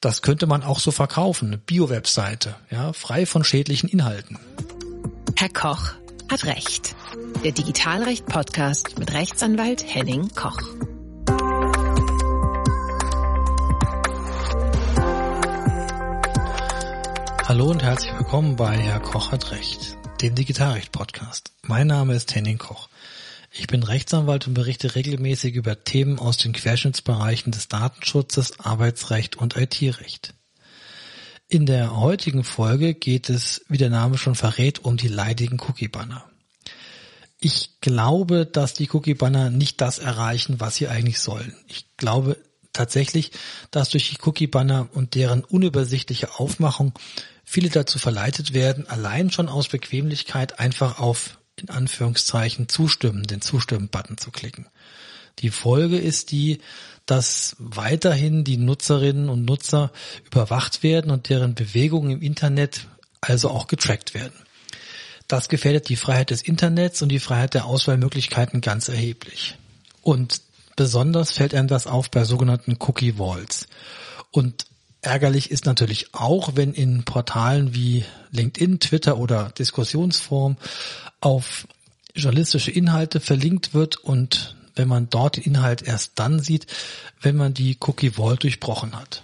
Das könnte man auch so verkaufen, eine Bio-Webseite, ja, frei von schädlichen Inhalten. Herr Koch hat Recht. Der Digitalrecht-Podcast mit Rechtsanwalt Henning Koch. Hallo und herzlich willkommen bei Herr Koch hat Recht, dem Digitalrecht-Podcast. Mein Name ist Henning Koch. Ich bin Rechtsanwalt und berichte regelmäßig über Themen aus den Querschnittsbereichen des Datenschutzes, Arbeitsrecht und IT-Recht. In der heutigen Folge geht es, wie der Name schon verrät, um die leidigen Cookie-Banner. Ich glaube, dass die Cookie-Banner nicht das erreichen, was sie eigentlich sollen. Ich glaube tatsächlich, dass durch die Cookie-Banner und deren unübersichtliche Aufmachung viele dazu verleitet werden, allein schon aus Bequemlichkeit einfach auf in Anführungszeichen zustimmen, den Zustimmen-Button zu klicken. Die Folge ist die, dass weiterhin die Nutzerinnen und Nutzer überwacht werden und deren Bewegungen im Internet also auch getrackt werden. Das gefährdet die Freiheit des Internets und die Freiheit der Auswahlmöglichkeiten ganz erheblich. Und besonders fällt einem das auf bei sogenannten Cookie Walls. Und Ärgerlich ist natürlich auch, wenn in Portalen wie LinkedIn, Twitter oder Diskussionsforum auf journalistische Inhalte verlinkt wird und wenn man dort den Inhalt erst dann sieht, wenn man die Cookie Wall durchbrochen hat.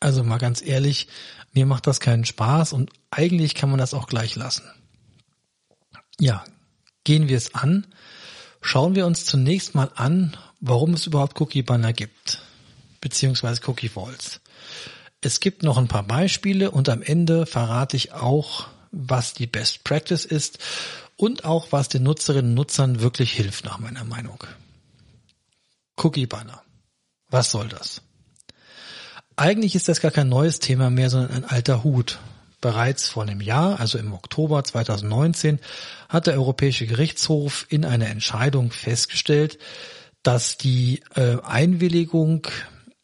Also mal ganz ehrlich, mir macht das keinen Spaß und eigentlich kann man das auch gleich lassen. Ja, gehen wir es an. Schauen wir uns zunächst mal an, warum es überhaupt Cookie Banner gibt, beziehungsweise Cookie Walls. Es gibt noch ein paar Beispiele und am Ende verrate ich auch, was die Best Practice ist und auch was den Nutzerinnen und Nutzern wirklich hilft nach meiner Meinung. Cookie Banner. Was soll das? Eigentlich ist das gar kein neues Thema mehr, sondern ein alter Hut. Bereits vor einem Jahr, also im Oktober 2019, hat der Europäische Gerichtshof in einer Entscheidung festgestellt, dass die äh, Einwilligung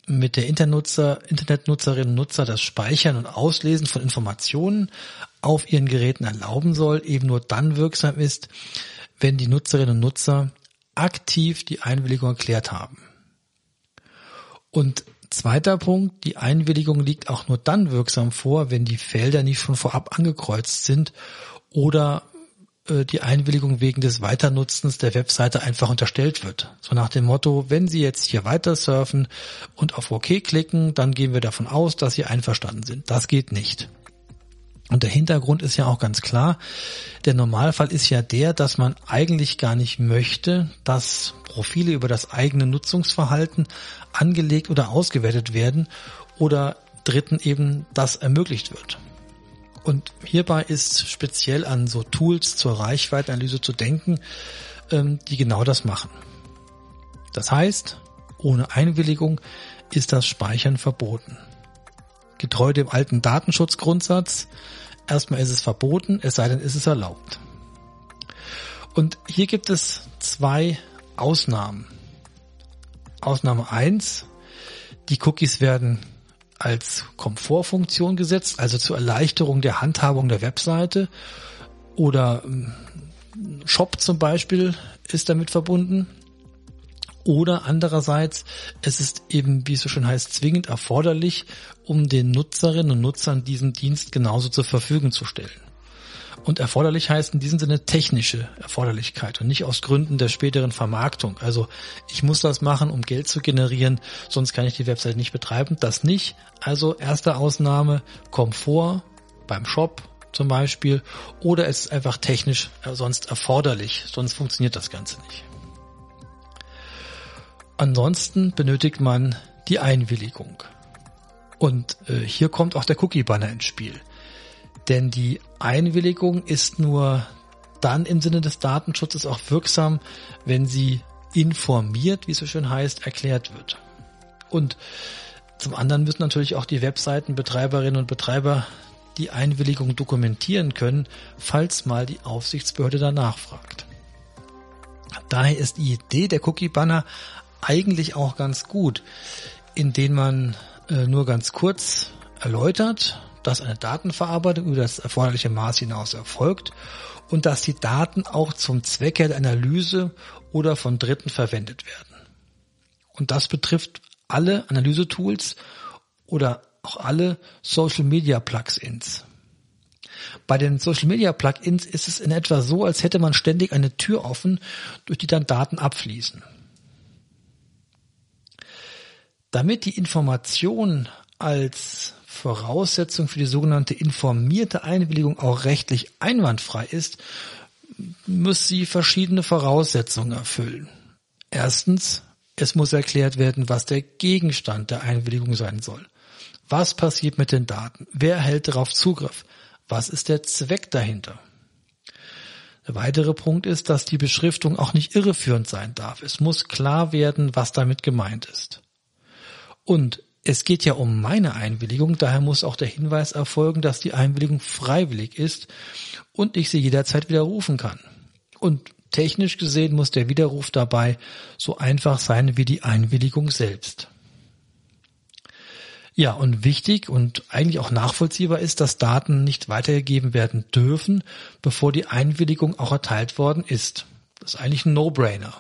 mit der Internutzer, Internetnutzerinnen und Nutzer das Speichern und Auslesen von Informationen auf ihren Geräten erlauben soll, eben nur dann wirksam ist, wenn die Nutzerinnen und Nutzer aktiv die Einwilligung erklärt haben. Und zweiter Punkt, die Einwilligung liegt auch nur dann wirksam vor, wenn die Felder nicht schon vorab angekreuzt sind oder die Einwilligung wegen des Weiternutzens der Webseite einfach unterstellt wird. So nach dem Motto, wenn Sie jetzt hier weiter surfen und auf OK klicken, dann gehen wir davon aus, dass Sie einverstanden sind. Das geht nicht. Und der Hintergrund ist ja auch ganz klar. Der Normalfall ist ja der, dass man eigentlich gar nicht möchte, dass Profile über das eigene Nutzungsverhalten angelegt oder ausgewertet werden oder Dritten eben das ermöglicht wird. Und hierbei ist speziell an so Tools zur Reichweitenanalyse zu denken, ähm, die genau das machen. Das heißt, ohne Einwilligung ist das Speichern verboten. Getreu dem alten Datenschutzgrundsatz, erstmal ist es verboten, es sei denn, ist es erlaubt. Und hier gibt es zwei Ausnahmen. Ausnahme eins: die Cookies werden als Komfortfunktion gesetzt, also zur Erleichterung der Handhabung der Webseite oder ähm, Shop zum Beispiel ist damit verbunden. Oder andererseits, es ist eben, wie es so schön heißt, zwingend erforderlich, um den Nutzerinnen und Nutzern diesen Dienst genauso zur Verfügung zu stellen. Und erforderlich heißt in diesem Sinne technische Erforderlichkeit und nicht aus Gründen der späteren Vermarktung. Also ich muss das machen, um Geld zu generieren, sonst kann ich die Website nicht betreiben. Das nicht. Also erste Ausnahme Komfort beim Shop zum Beispiel oder es ist einfach technisch sonst erforderlich, sonst funktioniert das Ganze nicht. Ansonsten benötigt man die Einwilligung. Und äh, hier kommt auch der Cookie-Banner ins Spiel. Denn die Einwilligung ist nur dann im Sinne des Datenschutzes auch wirksam, wenn sie informiert, wie es so schön heißt, erklärt wird. Und zum anderen müssen natürlich auch die Webseitenbetreiberinnen und Betreiber die Einwilligung dokumentieren können, falls mal die Aufsichtsbehörde danach fragt. Daher ist die Idee der Cookie-Banner eigentlich auch ganz gut, indem man äh, nur ganz kurz erläutert, dass eine Datenverarbeitung über das erforderliche Maß hinaus erfolgt und dass die Daten auch zum Zwecke der Analyse oder von Dritten verwendet werden. Und das betrifft alle Analysetools oder auch alle Social Media Plugins. Bei den Social Media Plugins ist es in etwa so, als hätte man ständig eine Tür offen, durch die dann Daten abfließen. Damit die Information als Voraussetzung für die sogenannte informierte Einwilligung auch rechtlich einwandfrei ist, muss sie verschiedene Voraussetzungen erfüllen. Erstens, es muss erklärt werden, was der Gegenstand der Einwilligung sein soll. Was passiert mit den Daten? Wer hält darauf Zugriff? Was ist der Zweck dahinter? Der weitere Punkt ist, dass die Beschriftung auch nicht irreführend sein darf. Es muss klar werden, was damit gemeint ist. Und es geht ja um meine Einwilligung, daher muss auch der Hinweis erfolgen, dass die Einwilligung freiwillig ist und ich sie jederzeit widerrufen kann. Und technisch gesehen muss der Widerruf dabei so einfach sein wie die Einwilligung selbst. Ja, und wichtig und eigentlich auch nachvollziehbar ist, dass Daten nicht weitergegeben werden dürfen, bevor die Einwilligung auch erteilt worden ist. Das ist eigentlich ein No-Brainer.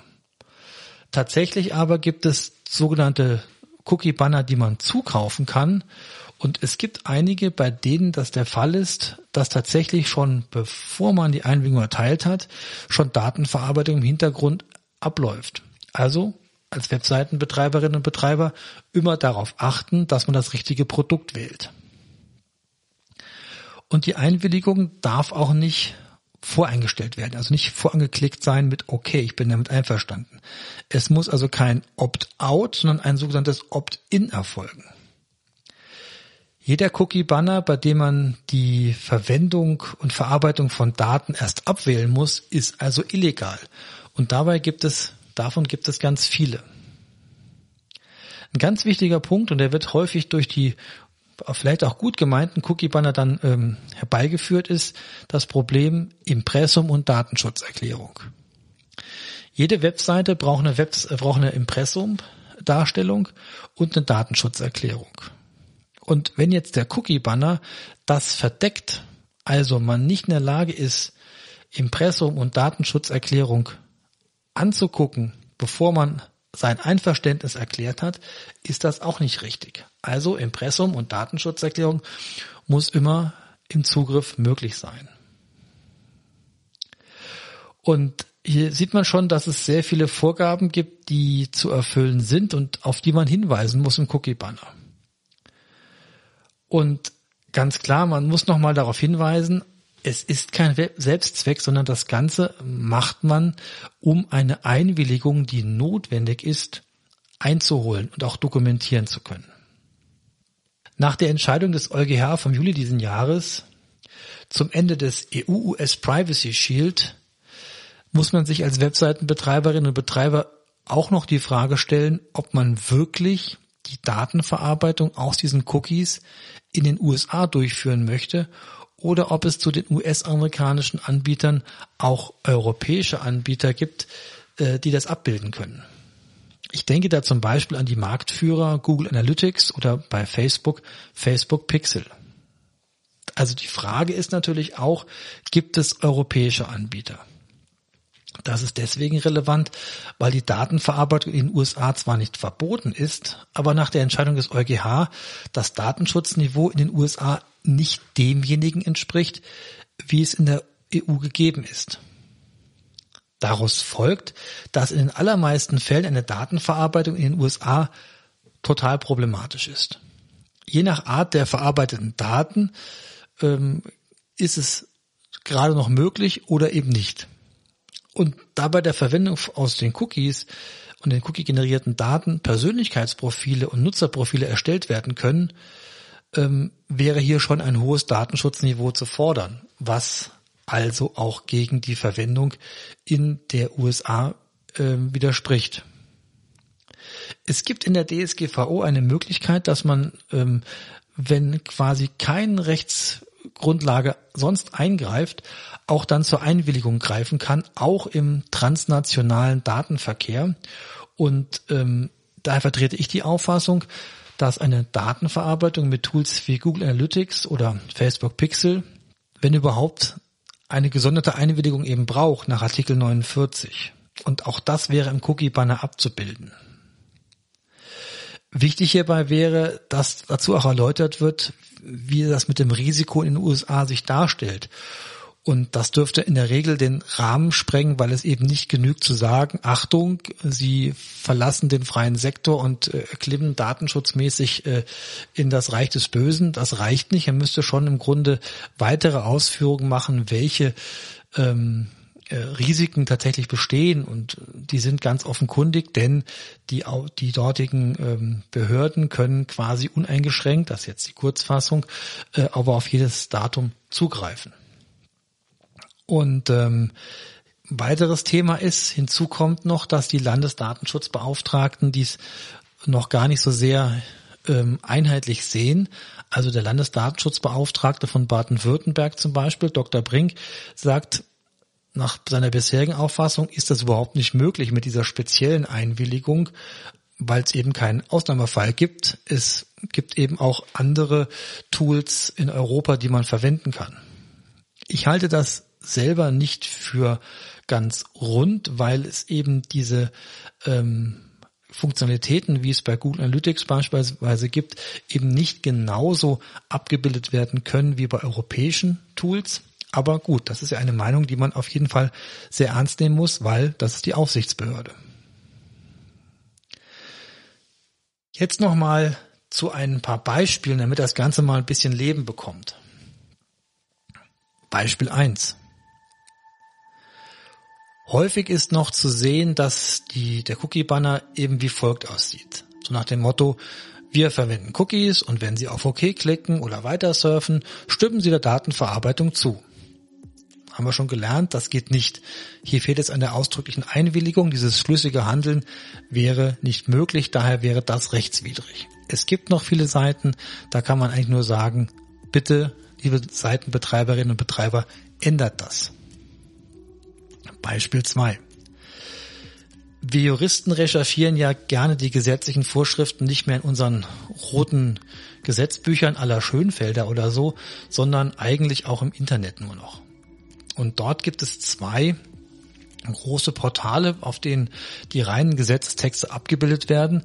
Tatsächlich aber gibt es sogenannte Cookie-Banner, die man zukaufen kann. Und es gibt einige, bei denen das der Fall ist, dass tatsächlich schon bevor man die Einwilligung erteilt hat, schon Datenverarbeitung im Hintergrund abläuft. Also als Webseitenbetreiberinnen und Betreiber immer darauf achten, dass man das richtige Produkt wählt. Und die Einwilligung darf auch nicht voreingestellt werden, also nicht vorangeklickt sein mit okay, ich bin damit einverstanden. Es muss also kein Opt-out, sondern ein sogenanntes Opt-in erfolgen. Jeder Cookie-Banner, bei dem man die Verwendung und Verarbeitung von Daten erst abwählen muss, ist also illegal. Und dabei gibt es Davon gibt es ganz viele. Ein ganz wichtiger Punkt, und der wird häufig durch die vielleicht auch gut gemeinten Cookie-Banner dann ähm, herbeigeführt, ist das Problem Impressum und Datenschutzerklärung. Jede Webseite braucht eine, Webs äh, braucht eine Impressum-Darstellung und eine Datenschutzerklärung. Und wenn jetzt der Cookie-Banner das verdeckt, also man nicht in der Lage ist, Impressum und Datenschutzerklärung anzugucken, bevor man sein Einverständnis erklärt hat, ist das auch nicht richtig. Also Impressum und Datenschutzerklärung muss immer im Zugriff möglich sein. Und hier sieht man schon, dass es sehr viele Vorgaben gibt, die zu erfüllen sind und auf die man hinweisen muss im Cookie-Banner. Und ganz klar, man muss nochmal darauf hinweisen, es ist kein Selbstzweck, sondern das Ganze macht man, um eine Einwilligung, die notwendig ist, einzuholen und auch dokumentieren zu können. Nach der Entscheidung des EuGH vom Juli diesen Jahres zum Ende des EU-US Privacy Shield muss man sich als Webseitenbetreiberin und Betreiber auch noch die Frage stellen, ob man wirklich die Datenverarbeitung aus diesen Cookies in den USA durchführen möchte oder ob es zu den US-amerikanischen Anbietern auch europäische Anbieter gibt, äh, die das abbilden können. Ich denke da zum Beispiel an die Marktführer Google Analytics oder bei Facebook Facebook Pixel. Also die Frage ist natürlich auch, gibt es europäische Anbieter? Das ist deswegen relevant, weil die Datenverarbeitung in den USA zwar nicht verboten ist, aber nach der Entscheidung des EuGH das Datenschutzniveau in den USA nicht demjenigen entspricht, wie es in der EU gegeben ist. Daraus folgt, dass in den allermeisten Fällen eine Datenverarbeitung in den USA total problematisch ist. Je nach Art der verarbeiteten Daten ähm, ist es gerade noch möglich oder eben nicht. Und dabei der Verwendung aus den Cookies und den Cookie-generierten Daten Persönlichkeitsprofile und Nutzerprofile erstellt werden können, ähm, wäre hier schon ein hohes Datenschutzniveau zu fordern, was also auch gegen die Verwendung in der USA äh, widerspricht. Es gibt in der DSGVO eine Möglichkeit, dass man, ähm, wenn quasi keine Rechtsgrundlage sonst eingreift, auch dann zur Einwilligung greifen kann, auch im transnationalen Datenverkehr. Und ähm, daher vertrete ich die Auffassung, dass eine Datenverarbeitung mit Tools wie Google Analytics oder Facebook Pixel, wenn überhaupt, eine gesonderte Einwilligung eben braucht nach Artikel 49. Und auch das wäre im Cookie-Banner abzubilden. Wichtig hierbei wäre, dass dazu auch erläutert wird, wie das mit dem Risiko in den USA sich darstellt. Und das dürfte in der Regel den Rahmen sprengen, weil es eben nicht genügt zu sagen, Achtung, Sie verlassen den freien Sektor und äh, klimmen datenschutzmäßig äh, in das Reich des Bösen. Das reicht nicht. Er müsste schon im Grunde weitere Ausführungen machen, welche ähm, äh, Risiken tatsächlich bestehen und die sind ganz offenkundig, denn die, die dortigen ähm, Behörden können quasi uneingeschränkt, das ist jetzt die Kurzfassung, äh, aber auf jedes Datum zugreifen. Und ähm, weiteres Thema ist, hinzu kommt noch, dass die Landesdatenschutzbeauftragten dies noch gar nicht so sehr ähm, einheitlich sehen. Also der Landesdatenschutzbeauftragte von Baden-Württemberg zum Beispiel, Dr. Brink, sagt, nach seiner bisherigen Auffassung ist das überhaupt nicht möglich mit dieser speziellen Einwilligung, weil es eben keinen Ausnahmefall gibt. Es gibt eben auch andere Tools in Europa, die man verwenden kann. Ich halte das selber nicht für ganz rund, weil es eben diese ähm, Funktionalitäten, wie es bei Google Analytics beispielsweise gibt, eben nicht genauso abgebildet werden können wie bei europäischen Tools. Aber gut, das ist ja eine Meinung, die man auf jeden Fall sehr ernst nehmen muss, weil das ist die Aufsichtsbehörde. Jetzt nochmal zu ein paar Beispielen, damit das Ganze mal ein bisschen Leben bekommt. Beispiel 1. Häufig ist noch zu sehen, dass die, der Cookie-Banner eben wie folgt aussieht. So nach dem Motto, wir verwenden Cookies und wenn Sie auf OK klicken oder weiter surfen, stimmen Sie der Datenverarbeitung zu. Haben wir schon gelernt, das geht nicht. Hier fehlt es an der ausdrücklichen Einwilligung. Dieses schlüssige Handeln wäre nicht möglich, daher wäre das rechtswidrig. Es gibt noch viele Seiten, da kann man eigentlich nur sagen, bitte, liebe Seitenbetreiberinnen und Betreiber, ändert das. Beispiel 2. Wir Juristen recherchieren ja gerne die gesetzlichen Vorschriften nicht mehr in unseren roten Gesetzbüchern aller Schönfelder oder so, sondern eigentlich auch im Internet nur noch. Und dort gibt es zwei große Portale, auf denen die reinen Gesetzestexte abgebildet werden.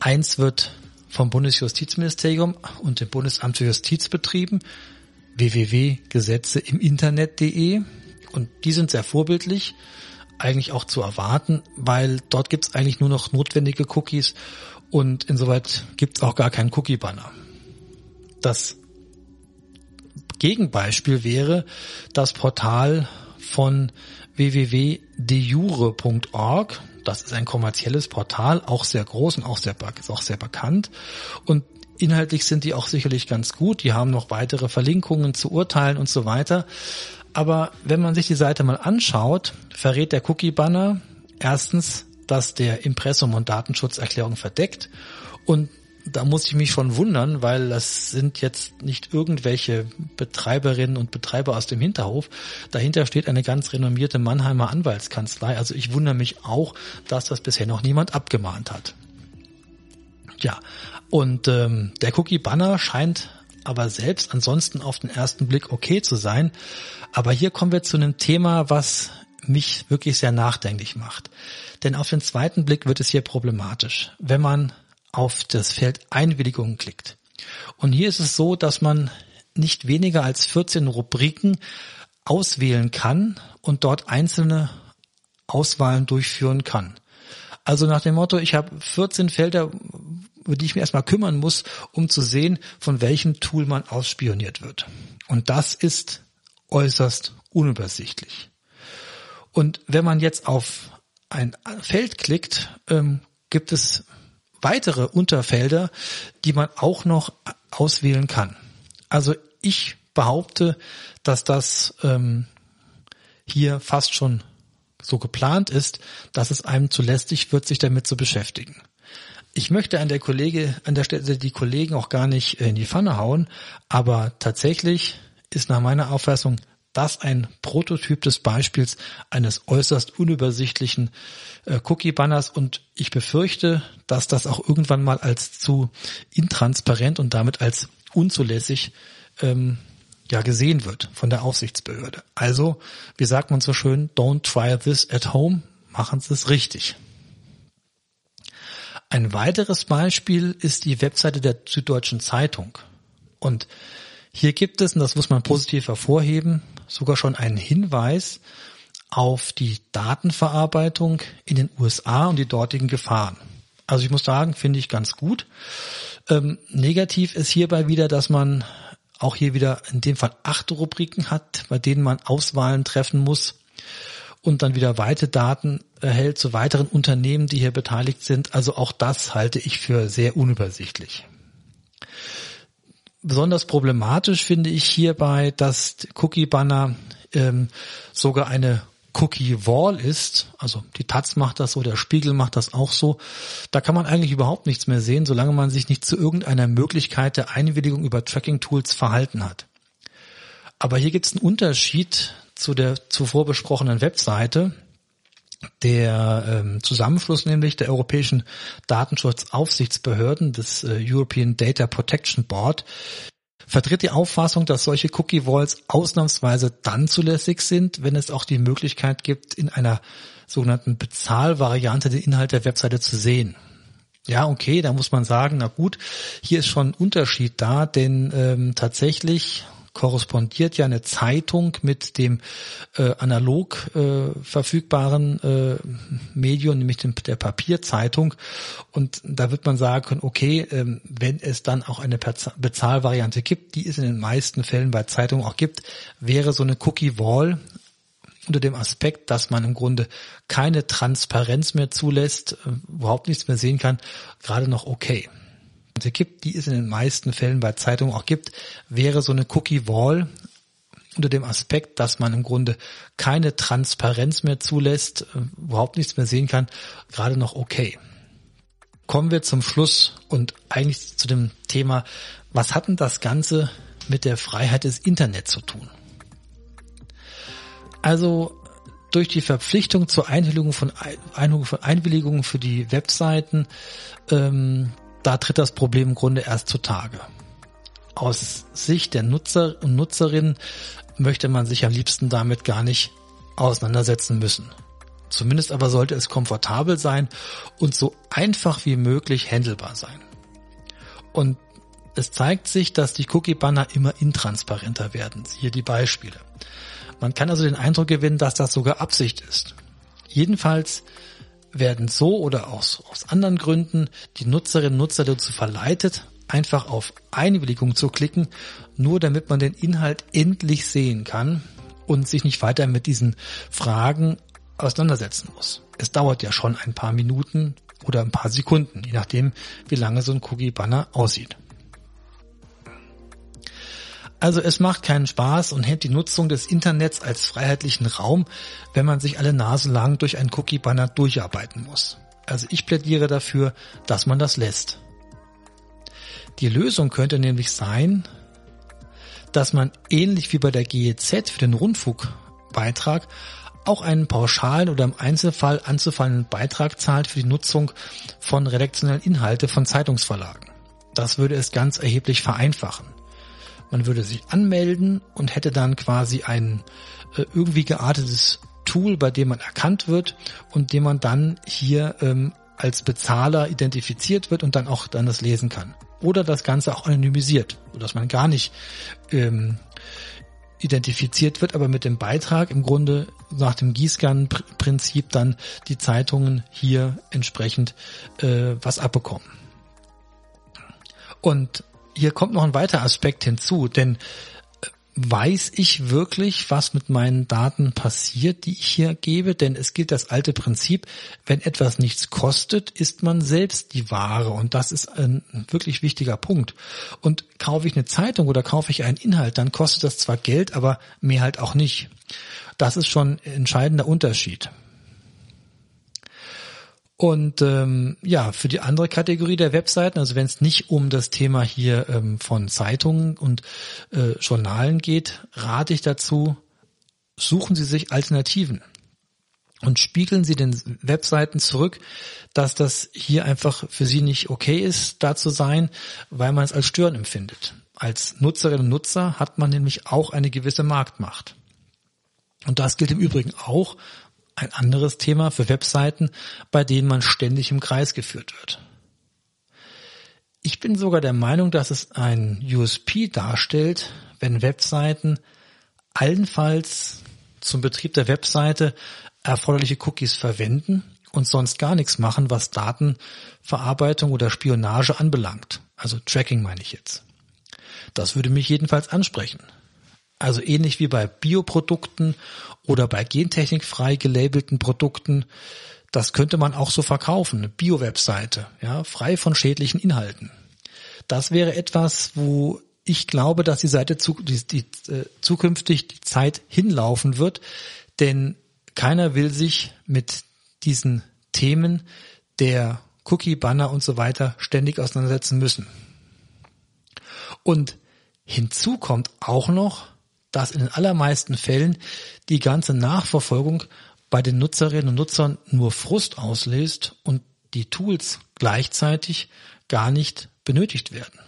Eins wird vom Bundesjustizministerium und dem Bundesamt für Justiz betrieben, www.gesetzeimiinternet.de. Und die sind sehr vorbildlich, eigentlich auch zu erwarten, weil dort gibt es eigentlich nur noch notwendige Cookies und insoweit gibt es auch gar keinen Cookie-Banner. Das Gegenbeispiel wäre das Portal von www.dejure.org. Das ist ein kommerzielles Portal, auch sehr groß und auch sehr, auch sehr bekannt. Und inhaltlich sind die auch sicherlich ganz gut. Die haben noch weitere Verlinkungen zu Urteilen und so weiter. Aber wenn man sich die Seite mal anschaut, verrät der Cookie-Banner erstens, dass der Impressum- und Datenschutzerklärung verdeckt und da muss ich mich schon wundern, weil das sind jetzt nicht irgendwelche Betreiberinnen und Betreiber aus dem Hinterhof. Dahinter steht eine ganz renommierte Mannheimer Anwaltskanzlei. Also ich wundere mich auch, dass das bisher noch niemand abgemahnt hat. Ja, und ähm, der Cookie-Banner scheint aber selbst ansonsten auf den ersten Blick okay zu sein. Aber hier kommen wir zu einem Thema, was mich wirklich sehr nachdenklich macht. Denn auf den zweiten Blick wird es hier problematisch, wenn man auf das Feld Einwilligung klickt. Und hier ist es so, dass man nicht weniger als 14 Rubriken auswählen kann und dort einzelne Auswahlen durchführen kann. Also nach dem Motto, ich habe 14 Felder, über die ich mir erstmal kümmern muss, um zu sehen, von welchem Tool man ausspioniert wird. Und das ist äußerst unübersichtlich. Und wenn man jetzt auf ein Feld klickt, ähm, gibt es weitere Unterfelder, die man auch noch auswählen kann. Also ich behaupte, dass das ähm, hier fast schon so geplant ist, dass es einem zu lästig wird, sich damit zu beschäftigen. Ich möchte an der Kollege, an der Stelle die Kollegen auch gar nicht in die Pfanne hauen, aber tatsächlich ist nach meiner Auffassung das ein Prototyp des Beispiels eines äußerst unübersichtlichen äh, Cookie-Banners und ich befürchte, dass das auch irgendwann mal als zu intransparent und damit als unzulässig ähm, ja gesehen wird von der Aufsichtsbehörde. Also, wie sagt man so schön, don't try this at home, machen Sie es richtig. Ein weiteres Beispiel ist die Webseite der Süddeutschen Zeitung. Und hier gibt es, und das muss man positiv hervorheben, sogar schon einen Hinweis auf die Datenverarbeitung in den USA und die dortigen Gefahren. Also ich muss sagen, finde ich ganz gut. Ähm, negativ ist hierbei wieder, dass man auch hier wieder in dem Fall acht Rubriken hat, bei denen man Auswahlen treffen muss und dann wieder weite Daten erhält zu weiteren Unternehmen, die hier beteiligt sind. Also auch das halte ich für sehr unübersichtlich. Besonders problematisch finde ich hierbei, dass Cookie Banner ähm, sogar eine Cookie Wall ist, also die Taz macht das so, der Spiegel macht das auch so, da kann man eigentlich überhaupt nichts mehr sehen, solange man sich nicht zu irgendeiner Möglichkeit der Einwilligung über Tracking Tools verhalten hat. Aber hier gibt es einen Unterschied zu der zuvor besprochenen Webseite. Der ähm, Zusammenschluss nämlich der europäischen Datenschutzaufsichtsbehörden des äh, European Data Protection Board vertritt die Auffassung, dass solche Cookie Walls ausnahmsweise dann zulässig sind, wenn es auch die Möglichkeit gibt, in einer sogenannten Bezahlvariante den Inhalt der Webseite zu sehen. Ja, okay, da muss man sagen, na gut, hier ist schon ein Unterschied da, denn ähm, tatsächlich korrespondiert ja eine Zeitung mit dem äh, analog äh, verfügbaren äh, Medium, nämlich dem, der Papierzeitung. Und da wird man sagen okay, ähm, wenn es dann auch eine Bezahlvariante gibt, die es in den meisten Fällen bei Zeitungen auch gibt, wäre so eine Cookie Wall unter dem Aspekt, dass man im Grunde keine Transparenz mehr zulässt, äh, überhaupt nichts mehr sehen kann, gerade noch okay gibt, die es in den meisten Fällen bei Zeitungen auch gibt, wäre so eine Cookie Wall unter dem Aspekt, dass man im Grunde keine Transparenz mehr zulässt, äh, überhaupt nichts mehr sehen kann, gerade noch okay. Kommen wir zum Schluss und eigentlich zu dem Thema, was hat denn das Ganze mit der Freiheit des Internets zu tun? Also durch die Verpflichtung zur Einwilligung von, Einwilligungen für die Webseiten ähm, da tritt das Problem im Grunde erst zutage. Aus Sicht der Nutzer und Nutzerinnen möchte man sich am liebsten damit gar nicht auseinandersetzen müssen. Zumindest aber sollte es komfortabel sein und so einfach wie möglich handelbar sein. Und es zeigt sich, dass die Cookie-Banner immer intransparenter werden. Hier die Beispiele. Man kann also den Eindruck gewinnen, dass das sogar Absicht ist. Jedenfalls werden so oder aus, aus anderen Gründen die Nutzerinnen und Nutzer dazu verleitet, einfach auf Einwilligung zu klicken, nur damit man den Inhalt endlich sehen kann und sich nicht weiter mit diesen Fragen auseinandersetzen muss. Es dauert ja schon ein paar Minuten oder ein paar Sekunden, je nachdem, wie lange so ein Cookie-Banner aussieht. Also es macht keinen Spaß und hält die Nutzung des Internets als freiheitlichen Raum, wenn man sich alle Nase lang durch ein Cookie-Banner durcharbeiten muss. Also ich plädiere dafür, dass man das lässt. Die Lösung könnte nämlich sein, dass man ähnlich wie bei der GEZ für den Rundfunkbeitrag auch einen pauschalen oder im Einzelfall anzufallenden Beitrag zahlt für die Nutzung von redaktionellen Inhalte von Zeitungsverlagen. Das würde es ganz erheblich vereinfachen. Man würde sich anmelden und hätte dann quasi ein äh, irgendwie geartetes Tool, bei dem man erkannt wird und dem man dann hier ähm, als Bezahler identifiziert wird und dann auch dann das lesen kann. Oder das Ganze auch anonymisiert, sodass man gar nicht ähm, identifiziert wird, aber mit dem Beitrag im Grunde nach dem Gießkannenprinzip dann die Zeitungen hier entsprechend äh, was abbekommen. Und hier kommt noch ein weiterer Aspekt hinzu, denn äh, weiß ich wirklich, was mit meinen Daten passiert, die ich hier gebe? Denn es gilt das alte Prinzip, wenn etwas nichts kostet, ist man selbst die Ware. Und das ist ein wirklich wichtiger Punkt. Und kaufe ich eine Zeitung oder kaufe ich einen Inhalt, dann kostet das zwar Geld, aber mehr halt auch nicht. Das ist schon ein entscheidender Unterschied. Und ähm, ja, für die andere Kategorie der Webseiten, also wenn es nicht um das Thema hier ähm, von Zeitungen und äh, Journalen geht, rate ich dazu, suchen Sie sich Alternativen und spiegeln Sie den Webseiten zurück, dass das hier einfach für Sie nicht okay ist, da zu sein, weil man es als Stören empfindet. Als Nutzerinnen und Nutzer hat man nämlich auch eine gewisse Marktmacht. Und das gilt im Übrigen auch ein anderes Thema für Webseiten, bei denen man ständig im Kreis geführt wird. Ich bin sogar der Meinung, dass es ein USP darstellt, wenn Webseiten allenfalls zum Betrieb der Webseite erforderliche Cookies verwenden und sonst gar nichts machen, was Datenverarbeitung oder Spionage anbelangt. Also Tracking meine ich jetzt. Das würde mich jedenfalls ansprechen. Also ähnlich wie bei Bioprodukten oder bei gentechnikfrei gelabelten Produkten. Das könnte man auch so verkaufen. Eine Bio-Webseite, ja, frei von schädlichen Inhalten. Das wäre etwas, wo ich glaube, dass die Seite zu, die, die, äh, zukünftig die Zeit hinlaufen wird, denn keiner will sich mit diesen Themen der Cookie, Banner und so weiter ständig auseinandersetzen müssen. Und hinzu kommt auch noch, dass in den allermeisten Fällen die ganze Nachverfolgung bei den Nutzerinnen und Nutzern nur Frust auslöst und die Tools gleichzeitig gar nicht benötigt werden.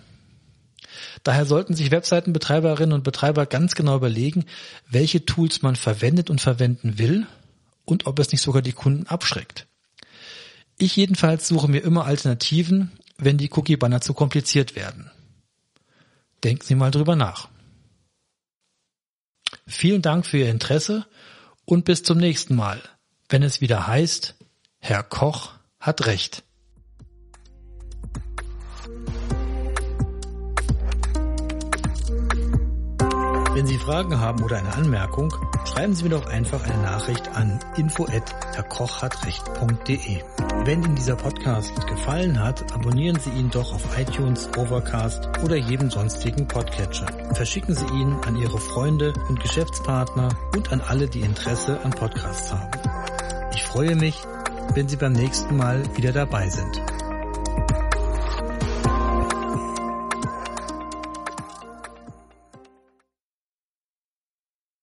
Daher sollten sich Webseitenbetreiberinnen und Betreiber ganz genau überlegen, welche Tools man verwendet und verwenden will und ob es nicht sogar die Kunden abschreckt. Ich jedenfalls suche mir immer Alternativen, wenn die Cookie-Banner zu kompliziert werden. Denken Sie mal drüber nach. Vielen Dank für Ihr Interesse und bis zum nächsten Mal, wenn es wieder heißt, Herr Koch hat Recht. Wenn Sie Fragen haben oder eine Anmerkung, schreiben Sie mir doch einfach eine Nachricht an info@herrkochhatrecht.de. Wenn Ihnen dieser Podcast gefallen hat, abonnieren Sie ihn doch auf iTunes, Overcast oder jedem sonstigen Podcatcher. Verschicken Sie ihn an Ihre Freunde und Geschäftspartner und an alle, die Interesse an Podcasts haben. Ich freue mich, wenn Sie beim nächsten Mal wieder dabei sind.